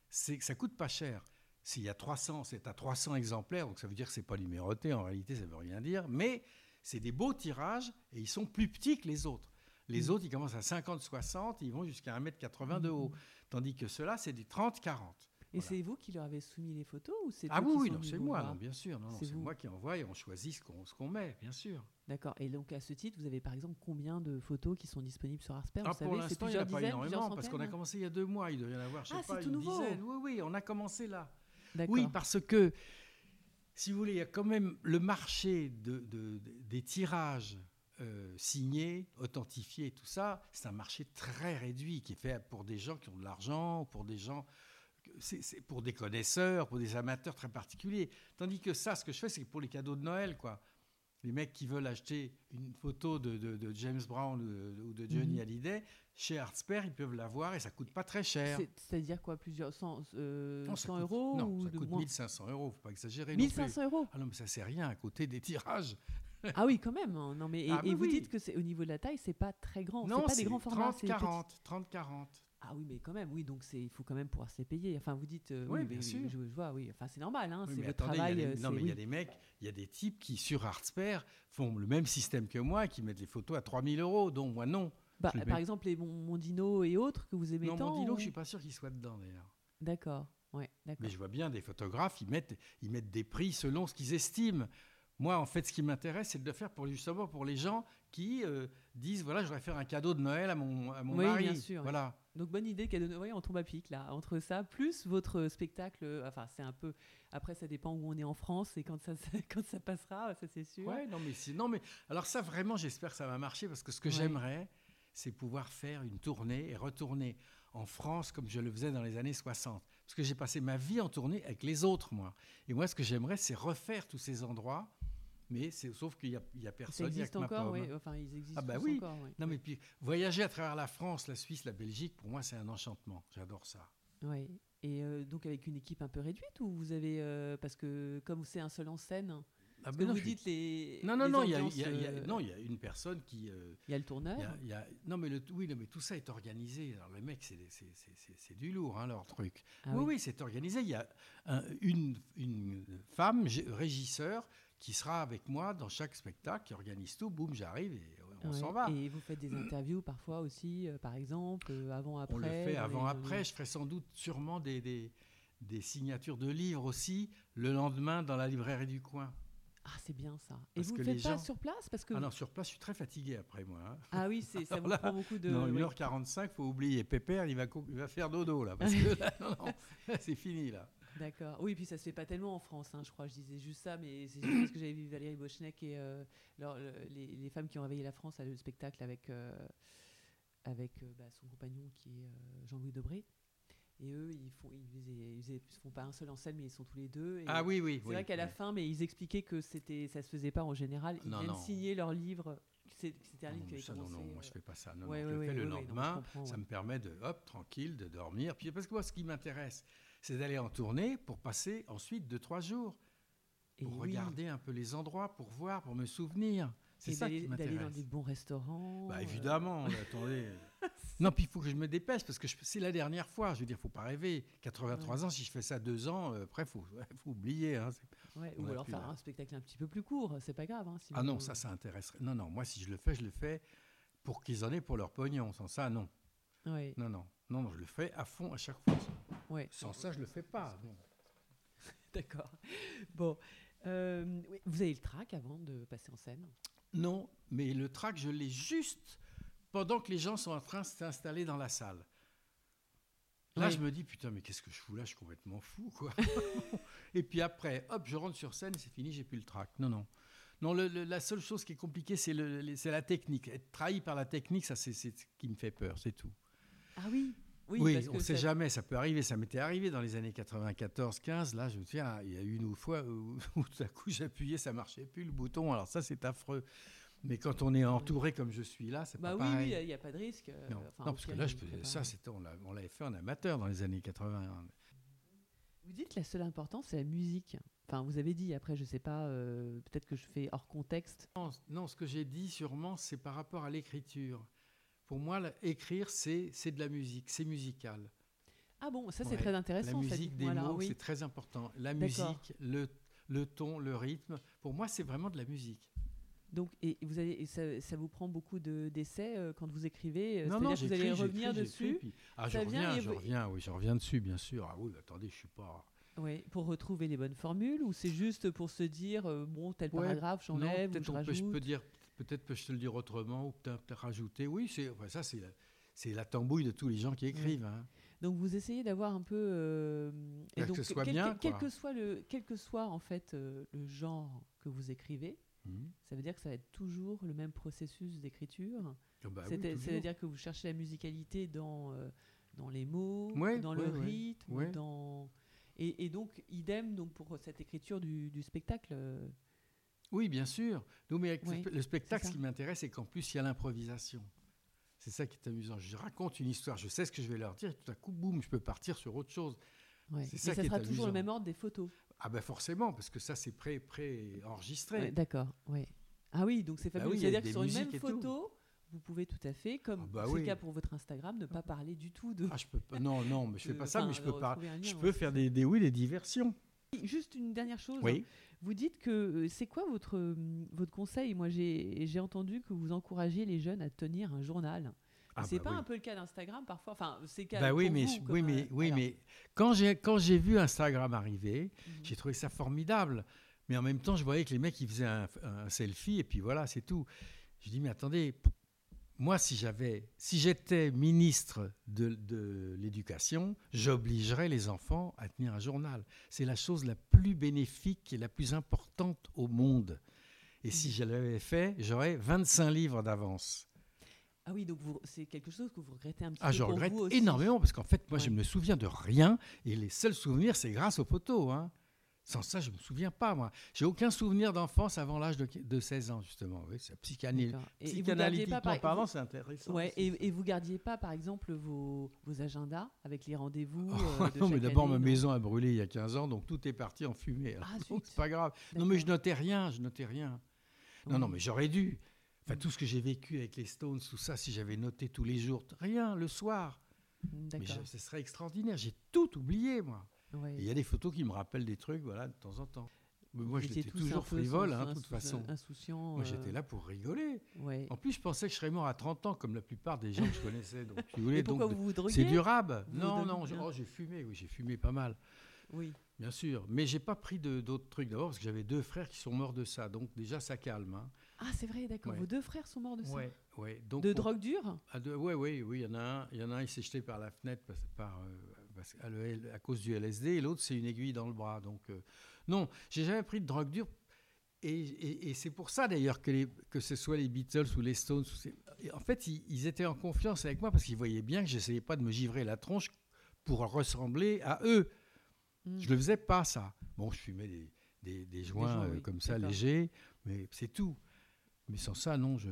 c'est ça coûte pas cher. S'il y a 300, c'est à 300 exemplaires, donc ça veut dire que c'est pas numéroté. En réalité, ça veut rien dire. Mais c'est des beaux tirages et ils sont plus petits que les autres. Les Mhm. autres, ils commencent à 50, 60, ils vont jusqu'à 1m80 de haut. Tandis que ceux-là, c'est des 30, 40. Et Voilà. c'est vous qui leur avez soumis les photos ou c'est Ah oui, oui, non, c'est moi, non, bien sûr. Non, C'est moi qui envoie et on choisit ce qu'on ce qu'on met, bien sûr. D'accord. Et donc à ce titre, vous avez par exemple combien de photos qui sont disponibles sur Arsper Ah, Vous pour l'instant, il n'y en a pas énormément parce qu'on a centaines commencé il y a deux mois. Il doit y en avoir, je sais Ah, pas, c'est tout une nouveau. dizaine. Oui, oui, on a commencé là. D'accord. Oui, parce que, si vous voulez, il y a quand même le marché de, de- de- des tirages euh, signés, authentifiés, tout ça, c'est un marché très réduit qui est fait pour des gens qui ont de l'argent, ou pour des gens, c'est pour des connaisseurs, pour des amateurs très particuliers. Tandis que ça, ce que je fais, c'est pour les cadeaux de Noël, quoi. Les mecs qui veulent acheter une photo de, de- de James Brown ou de, ou de Johnny Mhm. Hallyday, chez Artsper, ils peuvent l'avoir et ça coûte pas très cher. C'est- C'est-à-dire quoi Plusieurs 100, euh, Non, ça 100 coûte- euros Non, ou ça de coûte moins 1500 euros, faut pas exagérer. non plus. 1500 euros Ah non, mais ça c'est rien à côté des tirages. Ah oui, quand même. hein. Non, mais, et, Ah et oui, vous dites que c'est au niveau de la taille, c'est pas très grand. non, c'est pas des grands formats. 30, c'est des petits. 40, 30, 40. Ah oui, mais quand même, oui. Donc il faut quand même pouvoir se les payer. Enfin, vous dites. euh, Oui, oui, bien mais- sûr. Je, je vois, oui. Enfin, c'est normal. Hein, Oui, c'est votre attendez, travail. euh, non, mais il y a des mecs, il y a des types qui sur Artsper font le même système que moi, qui mettent les photos à 3000 euros, dont moi non. Bah, par mets- exemple, les Mon- Mondino et autres que vous aimez non, tant. mon dino, ou- je suis pas sûr qu'il soit dedans d'ailleurs. D'accord. Ouais, d'accord. Mais je vois bien des photographes, ils mettent, ils mettent des prix selon ce qu'ils estiment. Moi, en fait, ce qui m'intéresse, c'est de le faire pour justement pour les gens qui euh, disent voilà, je voudrais faire un cadeau de Noël à mon, à mon Oui, mari. bien sûr, oui. Voilà. Donc bonne idée cadeau de Noël, on tombe à pic là entre ça plus votre spectacle. Enfin c'est un peu. Après ça dépend où on est en France et quand ça <laughs> quand ça passera, ça c'est sûr. Ouais, non, mais c'est- non, mais alors ça vraiment, j'espère que ça va marcher parce que ce que Ouais. j'aimerais, c'est pouvoir faire une tournée et retourner en France comme je le faisais dans les années 60. Parce que j'ai passé ma vie en tournée avec les autres, moi. Et moi, ce que j'aimerais, c'est refaire tous ces endroits, mais c'est sauf qu'il y a, a personne. il y a existe que ma encore, oui. Enfin ils existent Ah bah oui. encore. ouais. Non, mais puis voyager à travers la France, la Suisse, la Belgique, pour moi, c'est un enchantement. J'adore ça. Ouais. Et euh, donc avec une équipe un peu réduite ou vous avez euh, parce que comme c'est un seul en scène, Ah, ben que non, vous je dites les. Non, non, les non, il y a, y y une personne qui. euh, il y a le tourneur. Il y a- il y a- non, mais le, oui, non, mais tout ça est organisé. Alors, les mecs, c'est, c'est- c'est- c'est- c'est du lourd, hein, leur truc. Ah oui, oui. oui, c'est organisé. Il y a un- une, une femme, régisseur, qui sera avec moi dans chaque spectacle, qui organise tout. Boum, j'arrive et on Ouais. s'en va. Et vous faites des interviews parfois aussi, euh, par exemple, euh, avant après. on le fait dans avant, les- après. Je ferai sans doute sûrement des, des, des signatures de livres aussi le lendemain dans la librairie du coin. Ah c'est bien ça. Et Parce vous ne les faites pas gens- sur place parce que. Ah non, sur place, je suis très fatigué après moi. hein. Ah oui, c'est, ça <laughs> vous là, prend beaucoup de. non, oui. 1h45, faut oublier. Pépère, il va, il faire dodo là. Parce que <laughs> là, non, <laughs> c'est fini là. D'accord. Oui, puis ça se fait pas tellement en France, hein, je crois. Je disais juste ça, mais c'est juste parce que j'avais vu Valérie Bochnek et euh, leur- le- les, les femmes qui ont réveillé la France à le spectacle avec, euh, avec euh, bah, son compagnon qui est euh, Jean-Louis Debré. Et eux, ils font, ils, faisaient- ils faisaient- ils font pas un seul en scène, mais ils sont tous les deux. Et Ah oui, oui. C'est oui, vrai qu'à la fin, mais ils expliquaient que c'était, ça se faisait pas en général. Ils Non, viennent non. signer leur livre. C'était un livre Non, qui avait ça, non, commencé. non, moi euh, je fais pas ça. Non, ouais, non, je le ouais, fais le ouais, non, lendemain. ça me permet de, hop, tranquille, de dormir. Puis parce que moi, ce qui m'intéresse, c'est d'aller en tournée pour passer ensuite deux, trois jours, et pour regarder un peu les endroits, pour voir, pour me souvenir. C'est ça qui d'aller dans m'intéresse. des bons restaurants. Bah euh, évidemment, mais attendez. <laughs> <laughs> Non, puis il faut que je me dépêche parce que c'est la dernière fois. Je veux dire, faut pas rêver. 83 ans, si je fais ça deux ans, euh, après, faut, <laughs> faut oublier. hein. Ouais, ou alors faire là. un spectacle un petit peu plus court, c'est pas grave. hein, si Ah non, ça, ça intéresserait. Non, non, moi, si je le fais, je le fais pour qu'ils en aient pour leur pognon. Sans ça, non. Ouais, Non, non. Non, non, je le fais à fond à chaque fois. ouais. Sans ça, je le fais pas. <laughs> D'accord. Bon. Euh, vous avez le trac avant de passer en scène? Non, mais le track, je l'ai juste pendant que les gens sont en train de s'installer dans la salle. Là, Oui. je me dis, putain, mais qu'est-ce que je fous là? Je suis complètement fou, quoi. <laughs> et puis après, hop, je rentre sur scène, c'est fini, j'ai plus le track. Non, non. Non, le- le- la seule chose qui est compliquée, c'est le- le- c'est la technique. Être trahi par la technique, ça, c'est ce qui me fait peur, c'est tout. Ah oui? Oui, Oui, parce on ne sait ça- jamais, ça peut arriver. Ça m'était arrivé dans les années 94-15. Là, je me souviens, il y a eu une fois où, <laughs> où tout à coup j'appuyais, ça marchait plus le bouton. Alors ça, c'est affreux. Mais quand on est entouré comme je suis là, c'est Bah pas oui, pareil. oui, il n'y a pas de risque. euh, non, enfin, non, parce que là, on je peux- ça, c'était, on, l'a- l'avait fait en amateur dans les années 80. Vous dites que la seule importance, c'est la musique. Enfin, vous avez dit, après, je sais pas, euh, peut-être que je fais hors contexte. Non, non, ce que j'ai dit sûrement, c'est par rapport à l'écriture. Pour moi, la- écrire, c'est, c'est de la musique, c'est musical. Ah bon, ça c'est Ouais, très La intéressant. ça, musique des mots, oui. c'est très important. La D'accord. musique, le, le ton, le rythme, pour moi, c'est vraiment de la musique. Donc, et vous avez, et ça, ça vous prend beaucoup de, d'essais euh, quand vous écrivez euh, non, non, que vous allez revenir dessus puis- ah, je reviens, je vous- reviens, oui, je reviens dessus, bien sûr. Ah oui, attendez, je suis pas. ouais, pour retrouver les bonnes formules ou c'est juste pour se dire, euh, bon, tel Ouais, paragraphe, j'enlève ou peut-être je on peut- je rajoute peux dire, peut-être peux-je te le dire autrement ou peut-être rajouter. Oui, c'est enfin, ça, c'est la, c'est la tambouille de tous les gens qui écrivent. hein. Donc vous essayez d'avoir un peu euh, et que donc ce soit quel, bien, quel quoi. que soit le quel que soit en fait euh, le genre que vous écrivez, Mhm. ça veut dire que ça va être toujours le même processus d'écriture. Ah bah oui. C'est-à-dire que vous cherchez la musicalité dans euh, dans les mots, Ouais, dans ouais, le ouais, rythme, dans et, et donc idem donc pour cette écriture du, du spectacle. euh, Oui, bien sûr. Non, mais le Oui, spe- le spectacle, ce ça. qui m'intéresse, c'est qu'en plus, il y a l'improvisation. C'est ça qui est amusant. Je raconte une histoire, je sais ce que je vais leur dire, et tout à coup, boum, je peux partir sur autre chose. ouais. C'est Mais ça ça sera toujours le même ordre des photos. Ah ben forcément, parce que ça, c'est pré, pré-enregistré. Ouais, D'accord. Ouais. Ah oui, donc c'est Bah fabuleux. oui, C'est-à-dire que sur une même tout. photo, vous pouvez tout à fait, comme Ah bah c'est le oui. cas pour votre Instagram, ne pas parler du tout de. Ah, je peux pas. Non, non, mais je fais pas ça, mais je peux lien, Je peux faire des, des, oui, des diversions. Juste une dernière chose. Oui. Vous dites que euh, c'est quoi votre, euh, votre conseil? Moi, j'ai j'ai entendu que vous encouragiez les jeunes à tenir un journal. Ah c'est bah pas oui. un peu le cas d'Instagram parfois? Enfin, c'est le cas Bah oui, pour mais, vous, oui, mais, euh, oui, alors, mais quand j'ai quand j'ai vu Instagram arriver, mhm. j'ai trouvé ça formidable. Mais en même temps, je voyais que les mecs, ils faisaient un, un selfie et puis voilà, c'est tout. Je dis, mais attendez, moi, si j'avais, si j'étais ministre de, de l'éducation, j'obligerais les enfants à tenir un journal. C'est la chose la plus bénéfique et la plus importante au monde. Et si je l'avais fait, j'aurais 25 livres d'avance. Ah oui, donc vous- c'est quelque chose que vous regrettez un petit Ah, peu je pour regrette vous aussi. énormément parce qu'en fait, moi, je Ouais. me souviens de rien et les seuls souvenirs, c'est grâce aux photos. hein. Sans ça, je me souviens pas, moi. J'ai aucun souvenir d'enfance avant l'âge de, de 16 ans, justement. Oui, c'est psychanalytique. D'accord. Et- et vous gardiez pas, par- parlant, vous- c'est intéressant. Ouais, et, et vous gardiez pas, par exemple, vos, vos agendas avec les rendez-vous Oh, euh, <laughs> non, mais d'abord, ma maison a brûlé il y a 15 ans, donc tout est parti en fumée. Alors, Ah, <laughs> c'est pas grave. Non, mais je notais rien, je notais rien. Non, non, mais j'aurais dû. Enfin, tout ce que j'ai vécu avec les Stones, tout ça, si j'avais noté tous les jours, rien, le soir. Mais je- ce serait extraordinaire. J'ai tout oublié, moi. Ouais. Il y a des photos qui me rappellent des trucs, voilà, de temps en temps. Mais moi, j'étais toujours frivole, hein, de insou- toute façon. Insouciant. Moi, euh, j'étais là pour rigoler. Ouais. En plus, je pensais que je serais mort à 30 ans, comme la plupart des gens que je connaissais. Donc, <laughs> pourquoi donc, vous vous c'est durable. Vous non, non, oh, j'ai fumé, oui, j'ai fumé pas mal, Oui. bien sûr. Mais j'ai pas pris d'autres trucs d'abord parce que j'avais deux frères qui sont morts de ça. Donc, déjà, ça calme. Hein. Ah, c'est vrai, d'accord. Ouais. Vos deux frères sont morts de ça. Ouais, ouais. Donc, De on- drogue dure Ah, de- ouais, ouais, oui, il y en a un. Il y en a un, il s'est jeté par la fenêtre parce, par, euh, parce- à, le- à cause du LSD, et l'autre, c'est une aiguille dans le bras. Donc, euh, non, j'ai jamais pris de drogue dure. Et, et- et c'est pour ça d'ailleurs que, les- que ce soit les Beatles ou les Stones, ou en fait, ils, ils étaient en confiance avec moi parce qu'ils voyaient bien que j'essayais pas de me givrer la tronche pour ressembler à eux. Mm. Je le faisais pas ça. Bon, je fumais des, des, des joints joints, euh, oui, comme ça légers, mais c'est tout. Mais sans ça, non, je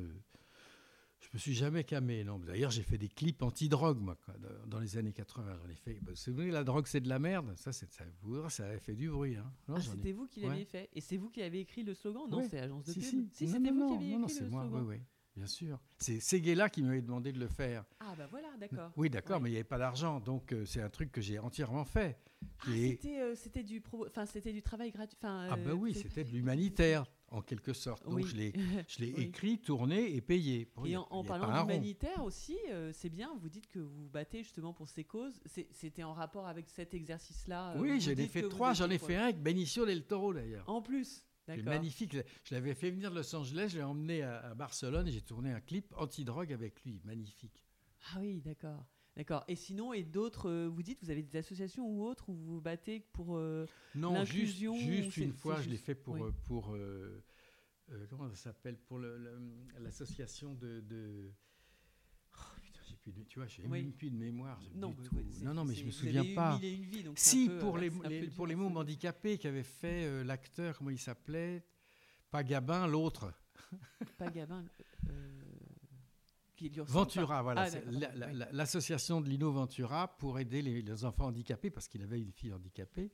je me suis jamais camé. Non, d'ailleurs, j'ai fait des clips anti-drogue moi quoi, dans- les années 80. J'en ai fait. Bah, vous savez, la drogue, c'est de la merde. Ça, c'est ça, vous ça avait fait du bruit. Hein. Non, Ah, j'en ai- c'était vous qui Ouais. l'aviez fait. Et c'est vous qui avez écrit le slogan? Non, Ouais. c'est l'agence de Si, pub. si, Si, Non, c'était non, vous non, qui aviez non, non, écrit c'est le moi. slogan. Oui, oui, bien sûr. C'est Seguela qui m'avait demandé de le faire. Ah, bah voilà, d'accord. Oui, d'accord, Ouais. mais il n'y avait pas d'argent, donc euh, c'est un truc que j'ai entièrement fait. Ah, Et- c'était, euh, c'était du, pro- enfin, c'était du travail gratuit. Enfin, Ah euh, ben oui, c'est- c'était de l'humanitaire en quelque sorte. Donc Oui. je l'ai, <laughs> je l'ai Oui. écrit, tourné et payé. Bon, Et a- en, en parlant d'humanitaire aussi, euh, c'est bien, vous dites que vous vous battez justement pour ces causes. C'était en rapport avec cet exercice-là euh, Oui, j'en ai fait trois. J'en ai fait un avec Benicio del Toro d'ailleurs. En plus, C'est magnifique. Je l'avais fait venir de Los Angeles, je l'ai emmené à, à Barcelone et j'ai tourné un clip anti-drogue avec lui. Magnifique. Ah oui, d'accord. D'accord. Et sinon, et d'autres, euh, vous dites, vous avez des associations ou autres où vous vous battez pour. euh, Non, juste, L'inclusion, juste c'est- une fois, je l'ai juste- fait pour. oui. pour euh, euh, comment ça s'appelle Pour l'association de. de- Oh, putain, j'ai plus de, tu vois, j'ai Oui. même plus de mémoire. Non, c'est- non, non, mais je me souviens pas. une donc un Si, peu, pour euh, les, les- pour les mômes handicapés qui avait fait euh, l'acteur, comment il s'appelait? Pas Gabin, l'autre. <laughs> Pas Gabin. euh, qui lui ressemble Ventura, pas. voilà. Ah, la- la- L'association de Lino Ventura pour aider les, les enfants handicapés, parce qu'il avait une fille handicapée.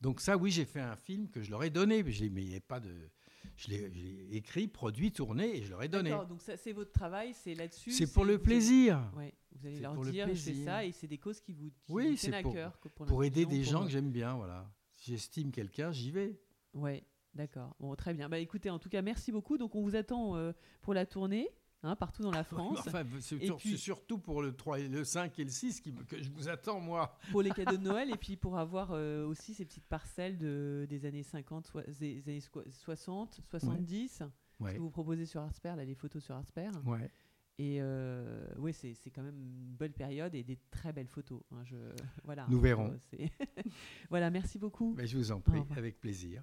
Donc ça, oui, j'ai fait un film que je leur ai donné, mais il n'y avait pas de... Je l'ai écrit, produit, tourné, et je leur ai donné. D'accord, donc ça, c'est votre travail, c'est là-dessus. C'est pour le plaisir, Ouais, vous allez leur pour le dire, c'est ça, et c'est des causes qui vous, qui Oui, vous c'est tiennent à pour- cœur. Pour, pour aider des pour- gens que j'aime bien, voilà. Si j'estime quelqu'un, j'y vais. Ouais, d'accord. Bon, très bien. Bah écoutez, en tout cas, merci beaucoup. Donc on vous attend euh, pour la tournée, hein, partout dans la <laughs> France, Enfin, c'est sur- puis- surtout pour le 3, et le 5 et le 6 qui me- que je vous attends, moi. pour les cadeaux de <laughs> Noël, et puis pour avoir euh, aussi ces petites parcelles de, des années 50, soi- des années soi- 60, 70, Ouais. que vous proposez sur Arsper, là, les photos sur Arsper. Ouais. Et euh, oui, c'est c'est quand même une belle période et des très belles photos. hein, je, voilà, Nous verrons. Euh, <laughs> voilà, merci beaucoup. Mais je vous en prie, avec plaisir.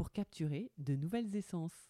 pour capturer de nouvelles essences.